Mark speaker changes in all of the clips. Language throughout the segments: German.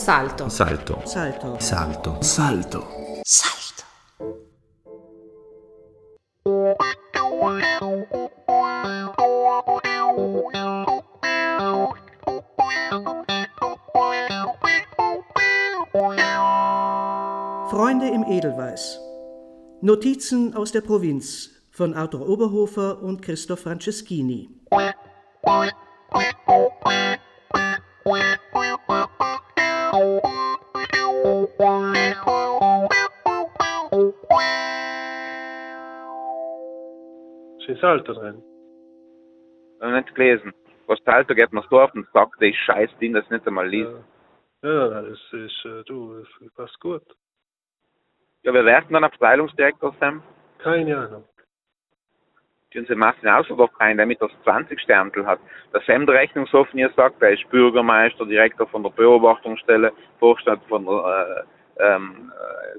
Speaker 1: Salto.
Speaker 2: Salto.
Speaker 3: Salto.
Speaker 2: Salto. Salto.
Speaker 1: Salto.
Speaker 3: Freunde im Edelweiß. Notizen aus der Provinz von Arthur Oberhofer und Christoph Franceschini.
Speaker 4: Salto drin.
Speaker 5: Noch nicht gelesen. Was Salto geht so auf den Sack, das scheiß Ding, das nicht einmal liest.
Speaker 4: Ja, ja das ist, äh, du, das passt gut.
Speaker 5: Ja, wer wird denn dann Abteilungsdirektor sein?
Speaker 4: Keine Ahnung.
Speaker 5: Tun Sie Martin Außerdorf rein, der mit das 20 Sterntel hat. Der Sam der Rechnungshoffenier sagt, er ist Bürgermeister, Direktor von der Beobachtungsstelle, Vorstand von der äh, ähm,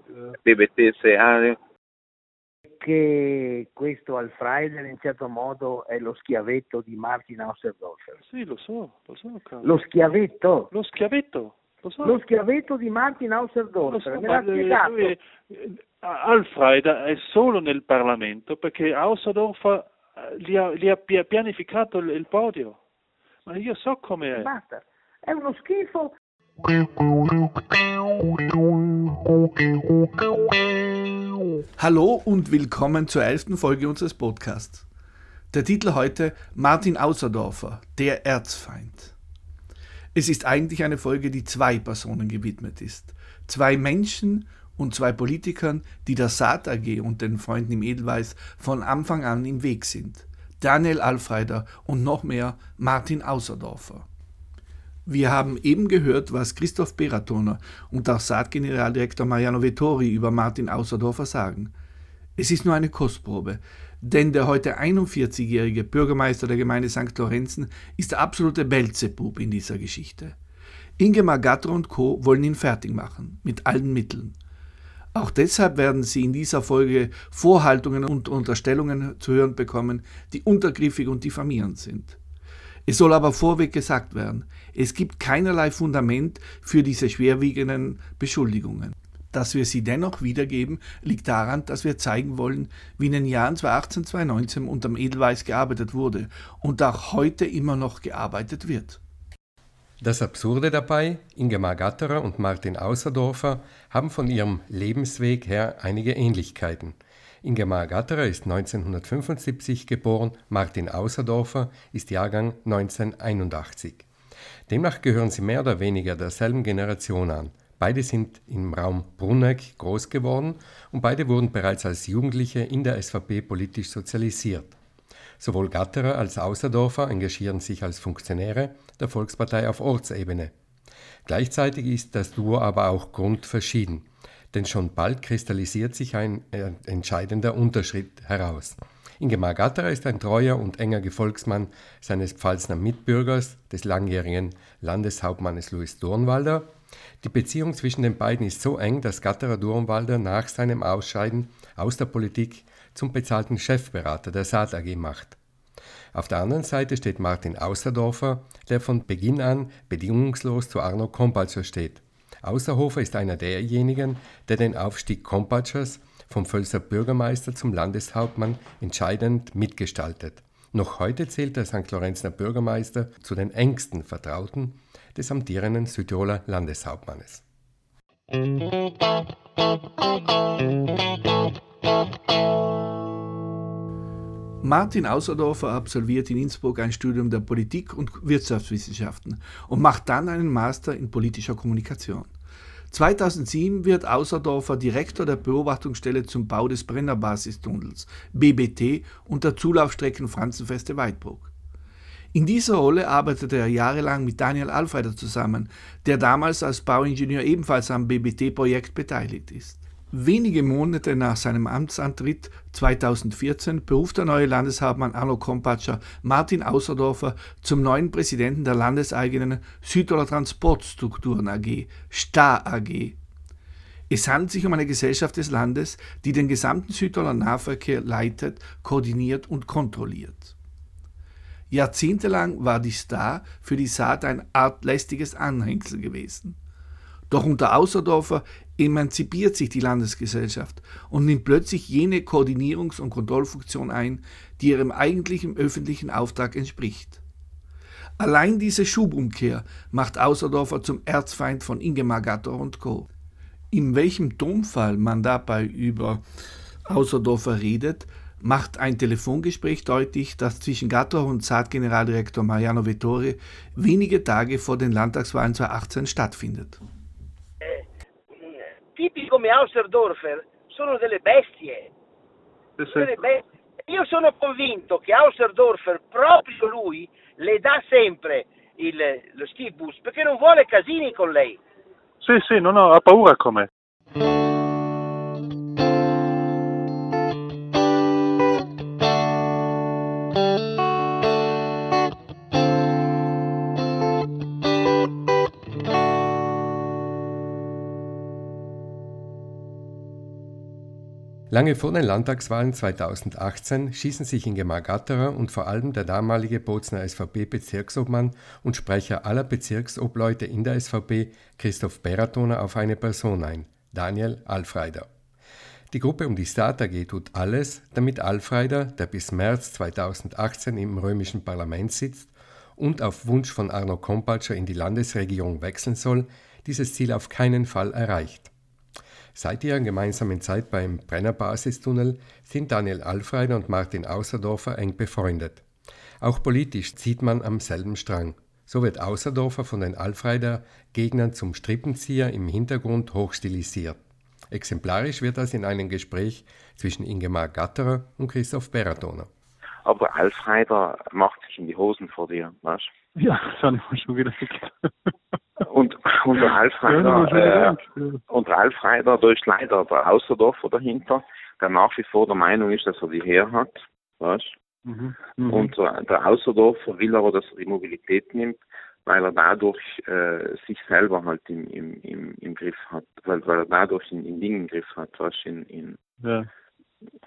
Speaker 5: äh, BBTCA.
Speaker 6: Che questo Alfreider in certo modo è lo schiavetto di Martin Hauserdorfer.
Speaker 4: Sì, lo so, lo so, caro.
Speaker 6: Lo schiavetto?
Speaker 4: Lo schiavetto, lo so.
Speaker 6: Lo schiavetto di Martin Hauserdorfer,
Speaker 4: so,
Speaker 6: me l'ha
Speaker 4: lui-
Speaker 6: spiegato.
Speaker 4: lui- eh, Alfreida è solo nel Parlamento perché Hausdorfer eh, gli ha, gli ha pi- pianificato il, il podio. Ma io so come è.
Speaker 6: Basta. È uno schifo.
Speaker 2: Hallo und willkommen zur elften Folge unseres Podcasts. Der Titel heute Martin Außerdorfer, der Erzfeind. Es ist eigentlich eine Folge, die zwei Personen gewidmet ist. Zwei Menschen und zwei Politikern, die der Saat AG und den Freunden im Edelweiß von Anfang an im Weg sind. Daniel Alfreider und noch mehr Martin Außerdorfer. Wir haben eben gehört, was Christoph Beratoner und auch Saat-Generaldirektor Mariano Vettori über Martin Außerdorfer sagen. Es ist nur eine Kostprobe, denn der heute 41-jährige Bürgermeister der Gemeinde St. Lorenzen ist der absolute Belzebub in dieser Geschichte. Ingemar Gatter und Co. wollen ihn fertig machen, mit allen Mitteln. Auch deshalb werden Sie in dieser Folge Vorhaltungen und Unterstellungen zu hören bekommen, die untergriffig und diffamierend sind. Es soll aber vorweg gesagt werden, es gibt keinerlei Fundament für diese schwerwiegenden Beschuldigungen. Dass wir sie dennoch wiedergeben, liegt daran, dass wir zeigen wollen, wie in den Jahren 2018, 2019 unterm Edelweiß gearbeitet wurde und auch heute immer noch gearbeitet wird.
Speaker 7: Das Absurde dabei, Ingemar Gatterer und Martin Außerdorfer haben von ihrem Lebensweg her einige Ähnlichkeiten. Ingemar Gatterer ist 1975 geboren, Martin Außerdorfer ist Jahrgang 1981. Demnach gehören sie mehr oder weniger derselben Generation an. Beide sind im Raum Brunneck groß geworden und beide wurden bereits als Jugendliche in der SVP politisch sozialisiert. Sowohl Gatterer als Außerdorfer engagieren sich als Funktionäre der Volkspartei auf Ortsebene. Gleichzeitig ist das Duo aber auch grundverschieden, denn schon bald kristallisiert sich ein äh, entscheidender Unterschied heraus. Ingemar Gatterer ist ein treuer und enger Gefolgsmann seines Pfalzner Mitbürgers, des langjährigen Landeshauptmannes Louis Durnwalder. Die Beziehung zwischen den beiden ist so eng, dass Gatterer Durnwalder nach seinem Ausscheiden aus der Politik zum bezahlten Chefberater der Saat AG macht. Auf der anderen Seite steht Martin Außerdorfer, der von Beginn an bedingungslos zu Arno Kompatscher steht. Außerhofer ist einer derjenigen, der den Aufstieg Kompatschers vom Völser Bürgermeister zum Landeshauptmann entscheidend mitgestaltet. Noch heute zählt der St. Lorenzner Bürgermeister zu den engsten Vertrauten des amtierenden Südtiroler Landeshauptmannes.
Speaker 2: Martin Außerdorfer absolviert in Innsbruck ein Studium der Politik- und Wirtschaftswissenschaften und macht dann einen Master in politischer Kommunikation. 2007 wird Außerdorfer Direktor der Beobachtungsstelle zum Bau des Brennerbasistunnels BBT und der Zulaufstrecken Franzenfeste-Weidbruck. In dieser Rolle arbeitete er jahrelang mit Daniel Alfreider zusammen, der damals als Bauingenieur ebenfalls am BBT-Projekt beteiligt ist. Wenige Monate nach seinem Amtsantritt 2014 beruft der neue Landeshauptmann Arno Kompatscher Martin Außerdorfer zum neuen Präsidenten der landeseigenen Südtiroler Transportstrukturen AG, STA AG. Es handelt sich um eine Gesellschaft des Landes, die den gesamten Südtiroler Nahverkehr leitet, koordiniert und kontrolliert. Jahrzehntelang war die Star für die Saat ein Art lästiges Anhängsel gewesen. Doch unter Außerdorfer emanzipiert sich die Landesgesellschaft und nimmt plötzlich jene Koordinierungs- und Kontrollfunktion ein, die ihrem eigentlichen öffentlichen Auftrag entspricht. Allein diese Schubumkehr macht Außerdorfer zum Erzfeind von Ingemar Gatter und Co. In welchem Tonfall man dabei über Außerdorfer redet, macht ein Telefongespräch deutlich, das zwischen Gatter und SAT-Generaldirektor Mariano Vettori wenige Tage vor den Landtagswahlen 2018 stattfindet.
Speaker 1: Tipi come Hauserdorfer sono delle bestie. Delle bestie. Io sono convinto che Hauserdorfer, proprio lui, le dà sempre il, lo Steve Bus perché non vuole casini con lei.
Speaker 4: Sì, sì, no, no, ha paura con
Speaker 7: Lange vor den Landtagswahlen 2018 schießen sich Ingemar Gatterer und vor allem der damalige Bozner SVP-Bezirksobmann und Sprecher aller Bezirksobleute in der SVP, Christoph Beratoner, auf eine Person ein, Daniel Alfreider. Die Gruppe um die Start AG tut alles, damit Alfreider, der bis März 2018 im römischen Parlament sitzt und auf Wunsch von Arno Kompatscher in die Landesregierung wechseln soll, dieses Ziel auf keinen Fall erreicht. Seit ihrer gemeinsamen Zeit beim Brennerbasistunnel sind Daniel Alfreider und Martin Außerdorfer eng befreundet. Auch politisch zieht man am selben Strang. So wird Außerdorfer von den Alfreider-Gegnern zum Strippenzieher im Hintergrund hochstilisiert. Exemplarisch wird das in einem Gespräch zwischen Ingemar Gatterer und Christoph Beratoner.
Speaker 5: Aber Alfreider macht sich in die Hosen vor dir, weißt
Speaker 4: Ja, das habe ich mir schon gedacht.
Speaker 5: Und unter Alfreider, äh, unter Alfreider, da ist leider der Außerdorfer dahinter, der nach wie vor der Meinung ist, dass er die her hat, weißt
Speaker 4: Mhm. Mhm.
Speaker 5: Und äh, der Außerdorfer will aber, dass er die Mobilität nimmt, weil er dadurch äh, sich selber halt im, im, im, im Griff hat, weil, weil er dadurch in, in Dingen im Griff hat, was in, in,
Speaker 4: ja.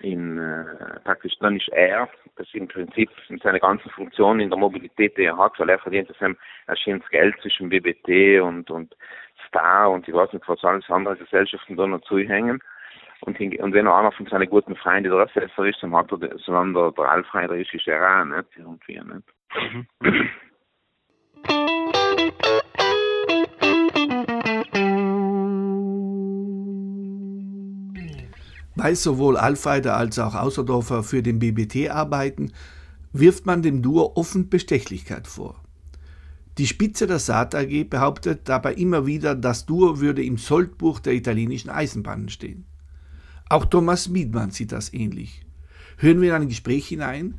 Speaker 5: In äh, praktisch dann ist er, das im Prinzip in seiner ganzen Funktion in der Mobilität, die er hat, weil er verdient das erscheint Geld zwischen BBT und und Star und ich weiß nicht was alles andere Gesellschaften da noch zuhängen. Und, und wenn er einer von seinen guten Freunden der Assessor ist, dann hat er, sondern der, der Alfreider ist, ist er auch nicht, irgendwie, nicht.
Speaker 2: Weil sowohl Alfreider als auch Außerdorfer für den BBT arbeiten, wirft man dem Duo offen Bestechlichkeit vor. Die Spitze der Saat AG behauptet dabei immer wieder, das Duo würde im Soldbuch der italienischen Eisenbahnen stehen. Auch Thomas Miedmann sieht das ähnlich. Hören wir in ein Gespräch hinein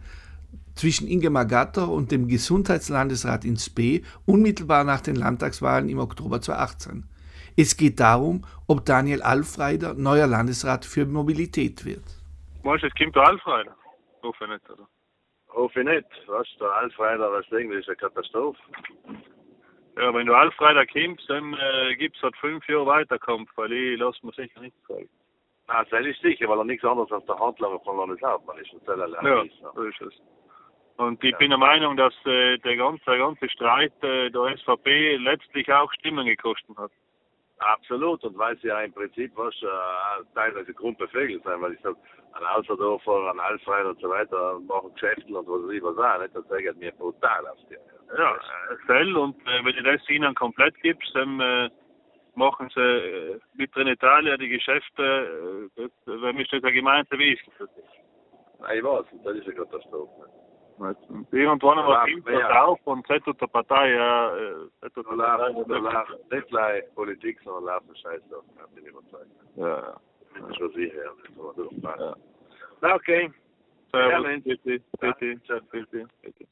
Speaker 2: zwischen Ingemar Gatter und dem Gesundheitslandesrat in Spee unmittelbar nach den Landtagswahlen im Oktober 2018. Es geht darum, ob Daniel Alfreider neuer Landesrat für Mobilität wird.
Speaker 4: Meinst du, es kommt der Alfreider? Hoffe ich nicht, oder?
Speaker 8: Hoffe ich nicht. Was, der Alfreider, was denken, das ist eine Katastrophe.
Speaker 4: Ja, wenn du Alfreider kommst, dann äh, gibt es halt fünf Jahre Weiterkampf, weil ich lasse mir sicher nicht zeigen.
Speaker 8: Na, das ist sicher, weil er nichts anderes als der Handlanger von Landeshauptmann ist. Und das ist
Speaker 4: Ja,
Speaker 8: ein
Speaker 4: so ist es. Und ich bin der Meinung, dass äh, der, ganze, der ganze Streit äh, der SVP letztlich auch Stimmen gekostet hat.
Speaker 8: Absolut. Und weil sie ja im Prinzip was äh, teilweise grundbeflegelt sein, weil ich sag, ein Außerdorfer, ein Alfreider und so weiter machen Geschäfte und was ich was auch, nicht? Das zeigt mir brutal auf dir.
Speaker 4: Ja, Fell und äh, wenn du das ihnen komplett gibst, dann äh, machen sie äh, mit Trenitalia die Geschäfte, äh, das, wenn mich das eine gemeinsame ist.
Speaker 8: Nein, ich weiß, das ist eine Katastrophe.
Speaker 4: Irgendwann kommt das
Speaker 8: ja.
Speaker 4: auf und tut der Partei, ja, äh, tut
Speaker 8: Da
Speaker 4: der Partei
Speaker 8: da nicht gleich Politik, sondern läuft Scheiß auf. Ich bin überzeugt.
Speaker 4: Ja, ja.
Speaker 8: Das ist schon sicher, ja. Kann. Na, okay.
Speaker 4: Servus, bitte, bitte, bitte, bitte.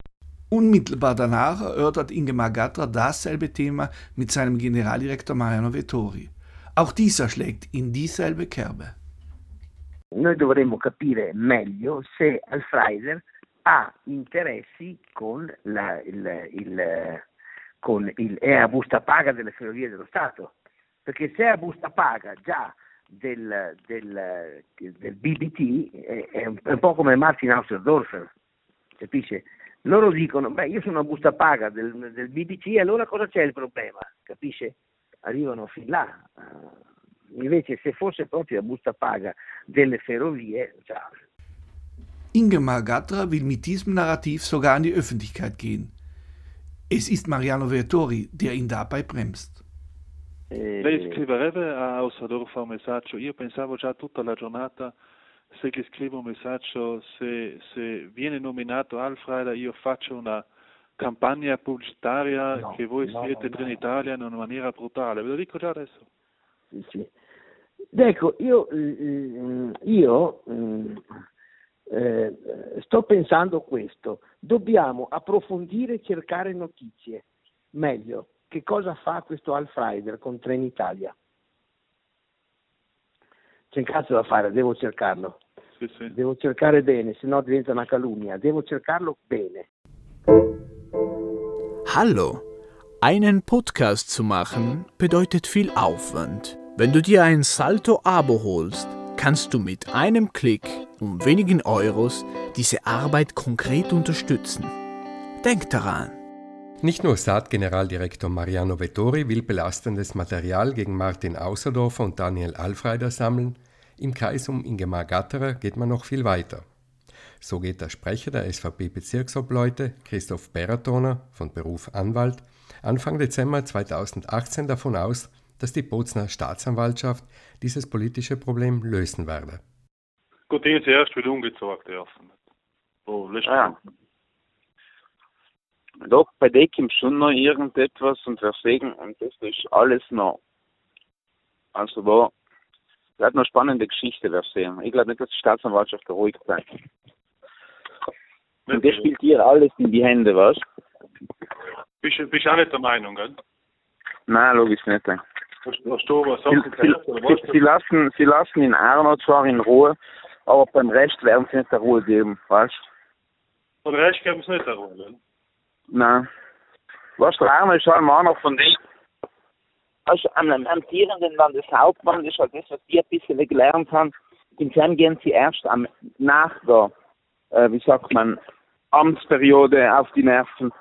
Speaker 2: Unmittelbar danach erörtert Ingemar Gatter dasselbe Thema mit seinem Generaldirektor Mariano Vettori. Auch dieser schlägt in dieselbe Kerbe.
Speaker 6: Noi dovremmo capire meglio se Alfreider ha interessi con, la, il, il, con il, è a busta paga delle ferrovie dello Stato, perché se è a busta paga già del, del, del BBT è, è un, po' come Martin Hauserdorfer, capisce? Loro dicono, beh io sono a busta paga del, del BBT, allora cosa c'è il problema, capisce? arrivano fin là. Invece se fosse proprio la busta paga delle ferrovie, già.
Speaker 2: Ingemar Gatra will mit diesem Narrativ sogar an die Öffentlichkeit gehen. Es ist Mariano Vertori, der ihn dabei bremst.
Speaker 4: Lei scriverebbe a Ossadorfa un messaggio? Io pensavo già tutta la giornata se gli scrivo un messaggio, se, se viene nominato Alfred, io faccio una campagna pubblicitaria no, che voi no, siete no, Trenitalia in una maniera brutale. Ve lo dico già adesso.
Speaker 6: Sì, sì. Ecco, io, mm, io mm, eh, sto pensando questo. Dobbiamo approfondire e cercare notizie. Meglio, che cosa fa questo Alfrider con Trenitalia? C'è un cazzo da fare, devo cercarlo.
Speaker 4: Sì, sì.
Speaker 6: Devo cercare bene, se no diventa una calunnia. Devo cercarlo bene.
Speaker 9: Hallo. Einen Podcast zu machen bedeutet viel Aufwand. Wenn du dir ein Salto-Abo holst, kannst du mit einem Klick um wenigen Euros diese Arbeit konkret unterstützen. Denk daran.
Speaker 7: Nicht nur Saat-Generaldirektor Mariano Vettori will belastendes Material gegen Martin Außerdorfer und Daniel Alfreider sammeln, im Kreis um Ingemar Gatterer geht man noch viel weiter. So geht der Sprecher der SVP-Bezirksobleute, Christoph Beratoner, von Beruf Anwalt, Anfang Dezember 2018 davon aus, dass die Bozner Staatsanwaltschaft dieses politische Problem lösen werde.
Speaker 4: Gut, ist erst wieder umgezogen dürfen. Oh,
Speaker 5: ah. Doch, bei dem kommt schon noch irgendetwas und deswegen, und das ist alles noch. Also da das hat eine spannende Geschichte, sehen. Ich glaube nicht, dass die Staatsanwaltschaft ruhig bleibt. Und das spielt dir alles in die Hände, was?
Speaker 4: Bist du auch nicht der Meinung, gell?
Speaker 5: Nein, logisch nicht.
Speaker 4: Hast, hast du was
Speaker 5: sie, sie, sie, lassen, sie lassen in Arno zwar in Ruhe, aber beim Rest werden sie nicht der Ruhe geben, weißt
Speaker 4: du? Beim Rest geben sie nicht der Ruhe, gell?
Speaker 5: Nein. Was der Arno ist halt mal noch von denen als einem amtierenden Landeshauptmann, das ist halt das, was wir ein bisschen gelernt haben, intern gehen sie erst am, nach der, äh, wie sagt man, Amtsperiode auf die Nerven.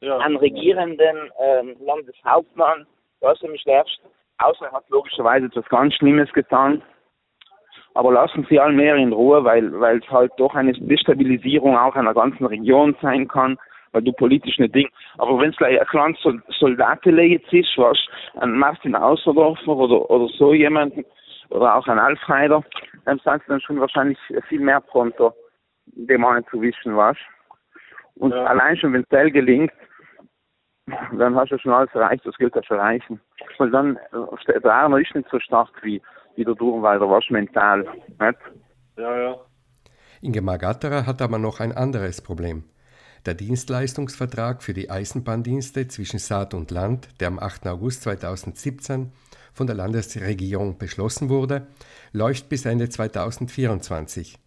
Speaker 5: Ja. Ein regierenden ähm, Landeshauptmann, da ist nämlich erst, außer er hat logischerweise etwas ganz Schlimmes getan. Aber lassen Sie allmehr in Ruhe, weil, weil es halt doch eine Destabilisierung auch einer ganzen Region sein kann weil du politisch nicht Ding. Aber wenn es ein kleines Soldaten jetzt ist, was ein Martin Außerdorfer oder, oder so jemanden, oder auch ein Alfreider, dann sind sie dann schon wahrscheinlich viel mehr pronto, dem einen zu wischen, was. Und ja. allein schon, wenn es Teil gelingt, dann hast du schon alles erreicht, das gilt ja für Reichen. Weil dann, äh, der Arno ist nicht so stark wie, wie der Durmwalder, was mental, nicht?
Speaker 4: Ja, ja.
Speaker 7: Ingemar Gatterer hat aber noch ein anderes Problem. Der Dienstleistungsvertrag für die Eisenbahndienste zwischen Saat und Land, der am 8. August 2017 von der Landesregierung beschlossen wurde, läuft bis Ende 2024.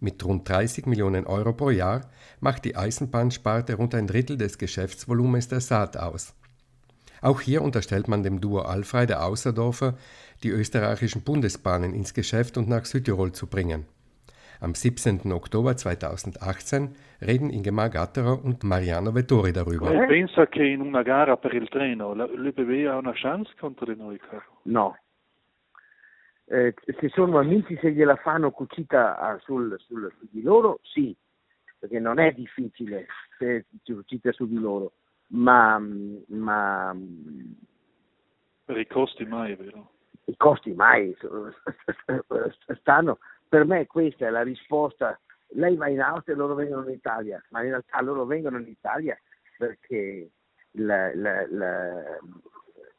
Speaker 7: Mit rund 30 Millionen Euro pro Jahr macht die Eisenbahnsparte rund ein Drittel des Geschäftsvolumens der Saat aus. Auch hier unterstellt man dem Duo Alfreide Außerdorfer, die österreichischen Bundesbahnen ins Geschäft und nach Südtirol zu bringen. Am 17. Oktober 2018 reden Ingemar Gatterer und Mariano Vettori darüber.
Speaker 4: Pensa che in una gara per il treno l'UBB ha una chance contro di noi, caro?
Speaker 6: No. Eh, se sono amici se gliela fanno cucita ah, sul, sul, su di loro, sì, perché non è difficile se cucita su di loro, ma, ma
Speaker 4: per i costi mai, vero?
Speaker 6: I costi mai stanno per me questa è la risposta. Lei va in Austria e loro vengono in Italia, ma in realtà loro vengono in Italia perché la, la, la,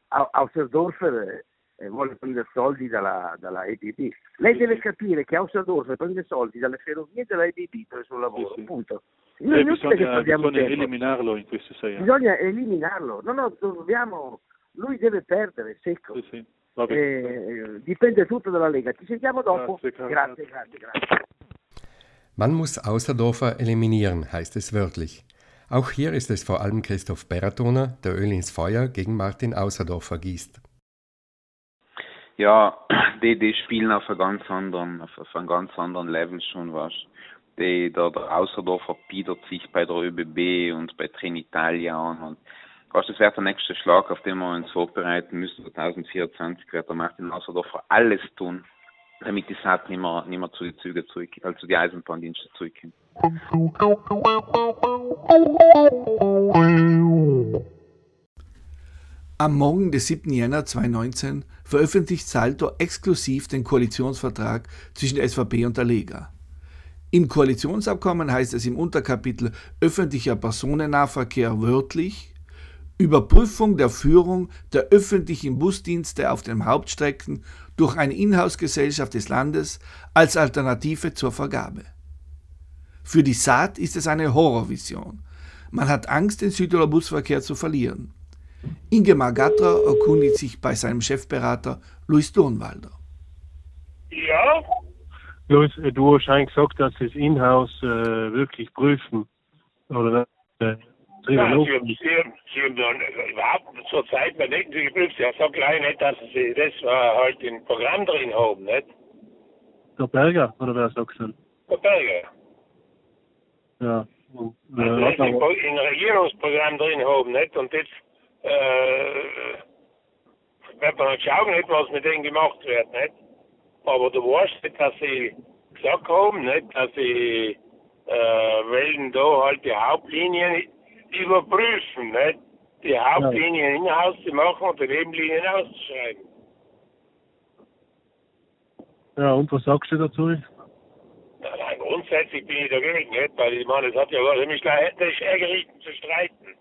Speaker 6: Hauserdorfer eh, vuole prendere soldi dalla, dalla EBB. Lei deve capire che Hauserdorfer prende soldi dalle ferrovie della EBB per il suo lavoro, sì, sì. punto.
Speaker 4: Noi eh, bisogna, bisogna eliminarlo in questi sei anni.
Speaker 6: Bisogna eliminarlo, no, no, dobbiamo, lui deve perdere, secco.
Speaker 4: Sì, sì.
Speaker 6: Eh, dipende tutto dalla Lega. Ci sentiamo dopo. Grazie, grazie, grazie, grazie.
Speaker 7: Man muss Außerdorfer eliminieren, heißt es wörtlich. Auch hier ist es vor allem Christoph Beratoner, der Öl ins Feuer gegen Martin Außerdorfer gießt.
Speaker 5: Ja, die, die spielen auf einem ganz anderen, auf, auf einem ganz anderen Level schon was. Die, der, der Außerdorfer bietet sich bei der ÖBB und bei Trenitalia an und fast das wäre der nächste Schlag, auf den wir uns vorbereiten müssen. 2024 wird der Martin Hauserdorfer alles tun, damit die Saat nicht mehr, nicht mehr zu den Zügen zurückkommt, also zu den Eisenbahndiensten zurückkommt.
Speaker 2: Am Morgen des 7. Jänner 2019 veröffentlicht Salto exklusiv den Koalitionsvertrag zwischen der SVP und der Lega. Im Koalitionsabkommen heißt es im Unterkapitel öffentlicher Personennahverkehr wörtlich Überprüfung der Führung der öffentlichen Busdienste auf den Hauptstrecken durch eine Inhouse-Gesellschaft des Landes als Alternative zur Vergabe. Für die Saat ist es eine Horrorvision. Man hat Angst, den Südtiroler Busverkehr zu verlieren. Ingemar Gatra erkundigt sich bei seinem Chefberater Luis Dornwalder.
Speaker 10: Ja? Luis, du hast eigentlich gesagt, dass sie das Inhouse äh, wirklich prüfen. Oder äh,
Speaker 11: Nein, sie, haben, sie, haben, sie haben dann überhaupt zur Zeit bei nicht geprüft. Ja, so klein nicht, dass sie das war halt im Programm drin haben, nicht?
Speaker 10: Der Berger, oder wer sagt es
Speaker 11: Der Berger.
Speaker 10: Ja.
Speaker 11: Und, äh, also im, im Regierungsprogramm drin haben, nicht? Und jetzt äh, wird man halt schauen, nicht, was mit denen gemacht wird, nicht? Aber du weißt nicht, dass sie gesagt haben, nicht, dass sie äh, wollen da halt die Hauptlinien überprüfen, nicht? Die Hauptlinien ja. in-house zu machen und die Nebenlinien auszuschreiben.
Speaker 10: Ja, und was sagst du dazu?
Speaker 11: Nein, grundsätzlich bin ich dagegen, nicht? Weil ich meine, es hat ja ziemlich ärgerlich zu streiten.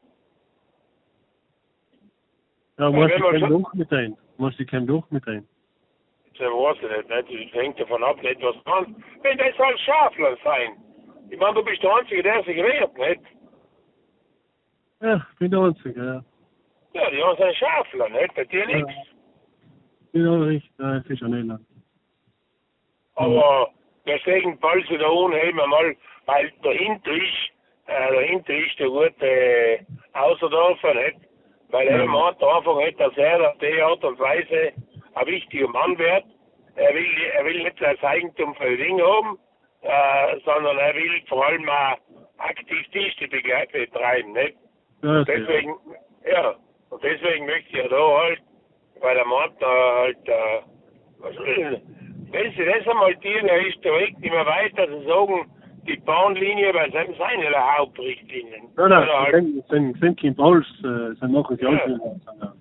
Speaker 10: Ja, muss ich kein Loch mit rein. Muss ich kein Loch mit rein.
Speaker 11: Das weiß ich nicht. Das hängt davon ab, nicht was dran. Wenn das soll Schafler sein. Ich meine, du bist der Einzige, der sich wehrt, nicht?
Speaker 10: Ja, ich bin der Einzige, ja.
Speaker 11: Ja, die haben seine Schafler, nicht? Bei dir nichts.
Speaker 10: Ja, richtig. Ja, das ist ja nicht lang.
Speaker 11: Aber deswegen du da unten mal, weil dahinter ist, äh, dahinter ist der gute äh, Außerdorfer, nicht? Weil er meint einfach nicht, dass er auf die Art und Weise ein wichtiger Mann wird. Er will, er will nicht das Eigentum für Dinge haben, äh, sondern er will vor allem auch aktiv Dienste betreiben, nicht? Ja, okay. deswegen, ja, und deswegen möchte ich ja da halt, weil der Mann da halt, äh, was will, wenn sie das einmal tun, er ist der Weg nicht mehr weiter, sie sagen, die Bahnlinie, weil das sind seine Hauptrichtlinien.
Speaker 10: Nein, nein, halt, sind, sind, sind kein Pauls, äh, sind machen sie ja.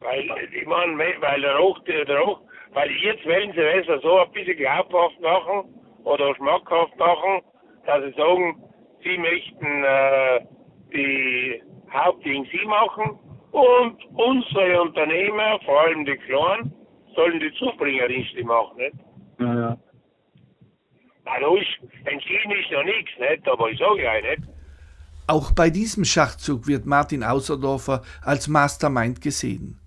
Speaker 11: Weil, ich meine, weil der Hoch, der Hoch, weil jetzt wollen sie das so ein bisschen glaubhaft machen oder schmackhaft machen, dass sie sagen, sie möchten äh, die Hauptding sie machen und unsere Unternehmer, vor allem die Kleinen, sollen die Zubringerdienste machen, nicht?
Speaker 10: Ja, ja.
Speaker 11: Also entschieden ist noch nichts, nicht? Aber ich sage ja nicht.
Speaker 2: Auch bei diesem Schachzug wird Martin Außerdorfer als Mastermind gesehen.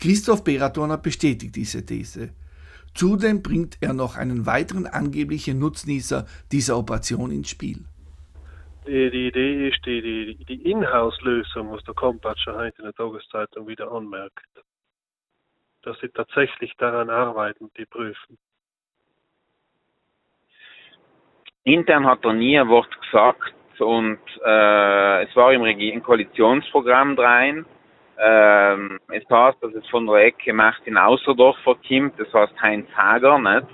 Speaker 2: Christoph Beratorner bestätigt diese These. Zudem bringt er noch einen weiteren angeblichen Nutznießer dieser Operation ins Spiel.
Speaker 10: Die, die Idee ist die, die, die Inhouse-Lösung, was der Kompatscher heute in der Tageszeitung wieder anmerkt. Dass sie tatsächlich daran arbeiten, die prüfen.
Speaker 5: Intern hat er nie ein Wort gesagt und äh, es war im, Regi im Koalitionsprogramm rein. Ähm, es heißt, dass es von der Ecke Martin Außerdorfer kommt, das heißt Heinz Hager, nicht?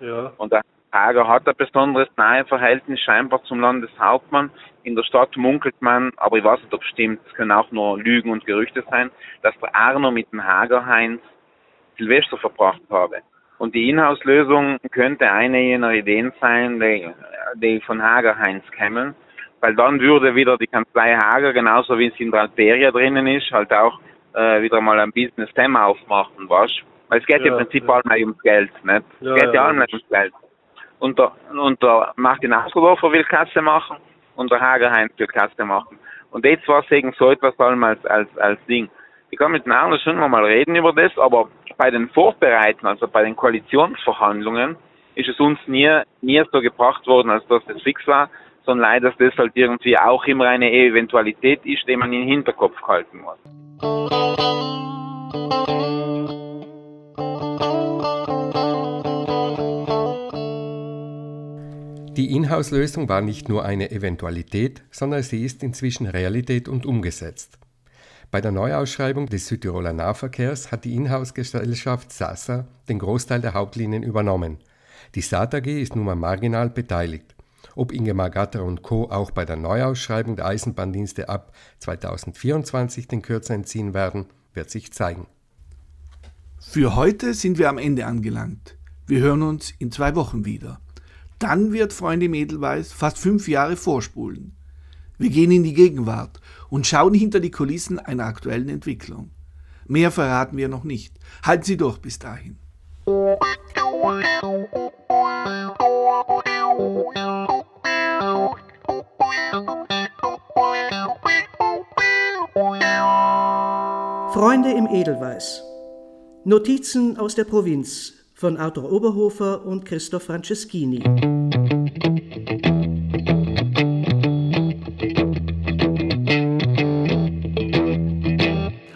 Speaker 10: Ja.
Speaker 5: Und der Hager hat ein besonderes nahe Verhältnis scheinbar zum Landeshauptmann. In der Stadt munkelt man, aber ich weiß nicht, ob es stimmt, es können auch nur Lügen und Gerüchte sein, dass der Arno mit dem Hager Heinz Silvester verbracht habe. Und die Inhouse-Lösung könnte eine jener Ideen sein, die, die von Hager Heinz kämen, weil dann würde wieder die Kanzlei Hager, genauso wie es in der Alperia drinnen ist, halt auch äh, wieder mal ein Business-Thema aufmachen, was? Weil es geht ja, im Prinzip ja. allem ums Geld, nicht? Ja, es geht ja, ja allem ums Geld. Und der, und der Martin Asgeldorfer will Kasse machen und der Hager Heinz will Kasse machen. Und jetzt war es eben so etwas allem als, als, als Ding. Ich kann mit Arno schon mal reden über das, aber bei den Vorbereiten, also bei den Koalitionsverhandlungen, ist es uns nie, nie so gebracht worden, als dass das fix war, sondern leider, dass das halt irgendwie auch immer eine Eventualität ist, die man den Hinterkopf halten muss.
Speaker 7: Die Inhouse-Lösung war nicht nur eine Eventualität, sondern sie ist inzwischen Realität und umgesetzt. Bei der Neuausschreibung des Südtiroler Nahverkehrs hat die Inhouse-Gesellschaft SASA den Großteil der Hauptlinien übernommen. Die SAT AG ist nun mal marginal beteiligt. Ob Ingemar Gatter und Co. auch bei der Neuausschreibung der Eisenbahndienste ab 2024 den Kürzer entziehen werden, wird sich zeigen.
Speaker 2: Für heute sind wir am Ende angelangt. Wir hören uns in zwei Wochen wieder. Dann wird Freunde Edelweiß fast fünf Jahre vorspulen. Wir gehen in die Gegenwart und schauen hinter die Kulissen einer aktuellen Entwicklung. Mehr verraten wir noch nicht. Halten Sie durch bis dahin.
Speaker 3: Freunde im Edelweiß. Notizen aus der Provinz von Arthur Oberhofer und Christoph Franceschini.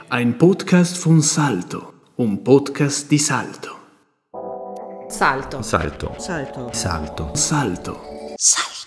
Speaker 9: Ein Podcast von Salto, un podcast di Salto.
Speaker 12: Salto.
Speaker 13: Salto.
Speaker 3: Salto.
Speaker 13: Salto.
Speaker 9: Salto.
Speaker 12: Salto.